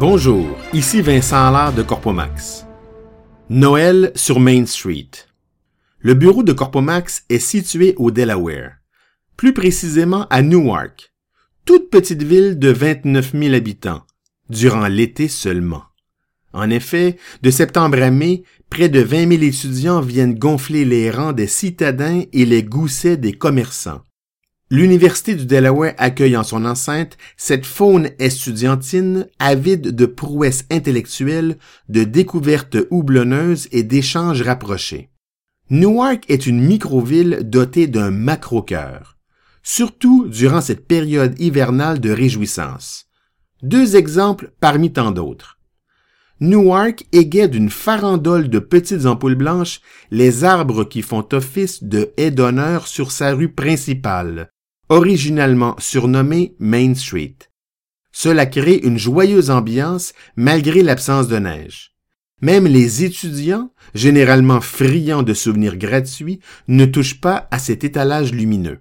Bonjour, ici Vincent Allard de Corpomax. Noël sur Main Street. Le bureau de Corpomax est situé au Delaware, plus précisément à Newark, toute petite ville de 29 000 habitants, durant l'été seulement. En effet, de septembre à mai, près de 20 000 étudiants viennent gonfler les rangs des citadins et les goussets des commerçants. L'Université du Delaware accueille en son enceinte cette faune estudiantine avide de prouesses intellectuelles, de découvertes houblonneuses et d'échanges rapprochés. Newark est une micro-ville dotée d'un macro-cœur, surtout durant cette période hivernale de réjouissance. Deux exemples parmi tant d'autres. Newark égaye d'une farandole de petites ampoules blanches les arbres qui font office de haies d'honneur sur sa rue principale, originalement surnommée Main Street. Cela crée une joyeuse ambiance malgré l'absence de neige. Même les étudiants, généralement friands de souvenirs gratuits, ne touchent pas à cet étalage lumineux.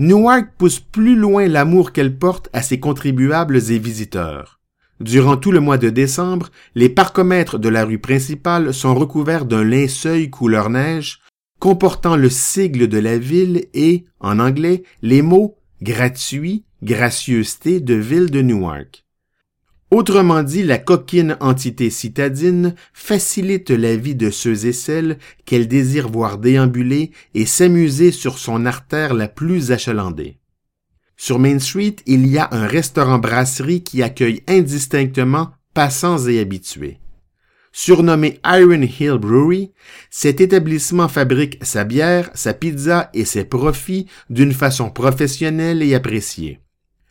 Newark pousse plus loin l'amour qu'elle porte à ses contribuables et visiteurs. Durant tout le mois de décembre, les parcomètres de la rue principale sont recouverts d'un linceul couleur neige, comportant le sigle de la ville et, en anglais, les mots gratuit, gracieuseté de ville de Newark. Autrement dit, la coquine entité citadine facilite la vie de ceux et celles qu'elle désire voir déambuler et s'amuser sur son artère la plus achalandée. Sur Main Street, il y a un restaurant-brasserie qui accueille indistinctement passants et habitués. Surnommé Iron Hill Brewery, cet établissement fabrique sa bière, sa pizza et ses profits d'une façon professionnelle et appréciée.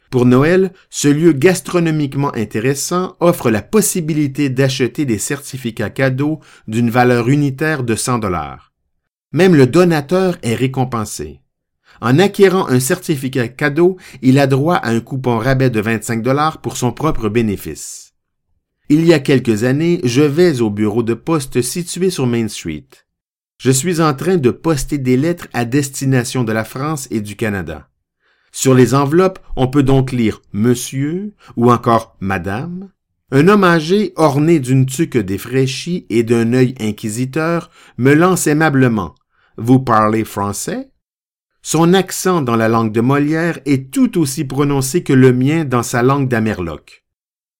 Pour Noël, ce lieu gastronomiquement intéressant offre la possibilité d'acheter des certificats cadeaux d'une valeur unitaire de 100 dollars. Même le donateur est récompensé. En acquérant un certificat cadeau, il a droit à un coupon rabais de 25 dollars pour son propre bénéfice. Il y a quelques années, je vais au bureau de poste situé sur Main Street. Je suis en train de poster des lettres à destination de la France et du Canada. Sur les enveloppes, on peut donc lire Monsieur ou encore Madame. Un homme âgé, orné d'une tuque défraîchie et d'un œil inquisiteur, me lance aimablement. Vous parlez français? Son accent dans la langue de Molière est tout aussi prononcé que le mien dans sa langue d'Amerloc.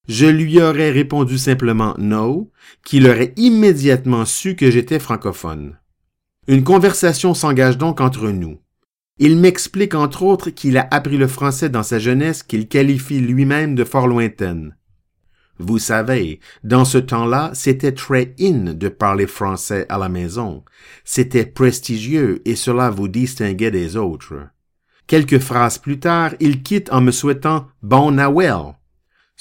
Je lui aurais répondu simplement no, qu'il aurait immédiatement su que j'étais francophone. Une conversation s'engage donc entre nous. Il m'explique entre autres qu'il a appris le français dans sa jeunesse qu'il qualifie lui-même de fort lointaine. Vous savez, dans ce temps-là, c'était très in de parler français à la maison. C'était prestigieux et cela vous distinguait des autres. Quelques phrases plus tard, il quitte en me souhaitant bon.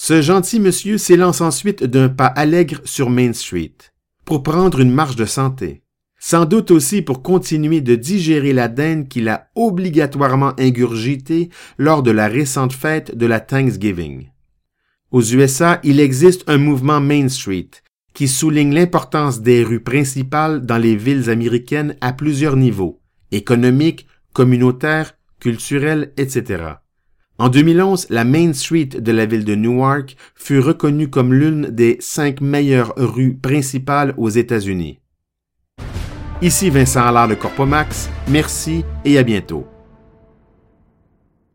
Ce gentil monsieur s'élance ensuite d'un pas allègre sur Main Street, pour prendre une marche de santé. Sans doute aussi pour continuer de digérer la dinde qu'il a obligatoirement ingurgitée lors de la récente fête de la Thanksgiving. Aux USA, il existe un mouvement Main Street qui souligne l'importance des rues principales dans les villes américaines à plusieurs niveaux, économiques, communautaires, culturels, etc. En 2011, la Main Street de la ville de Newark fut reconnue comme l'une des cinq meilleures rues principales aux États-Unis. Ici Vincent Allard de Corpomax, merci et à bientôt.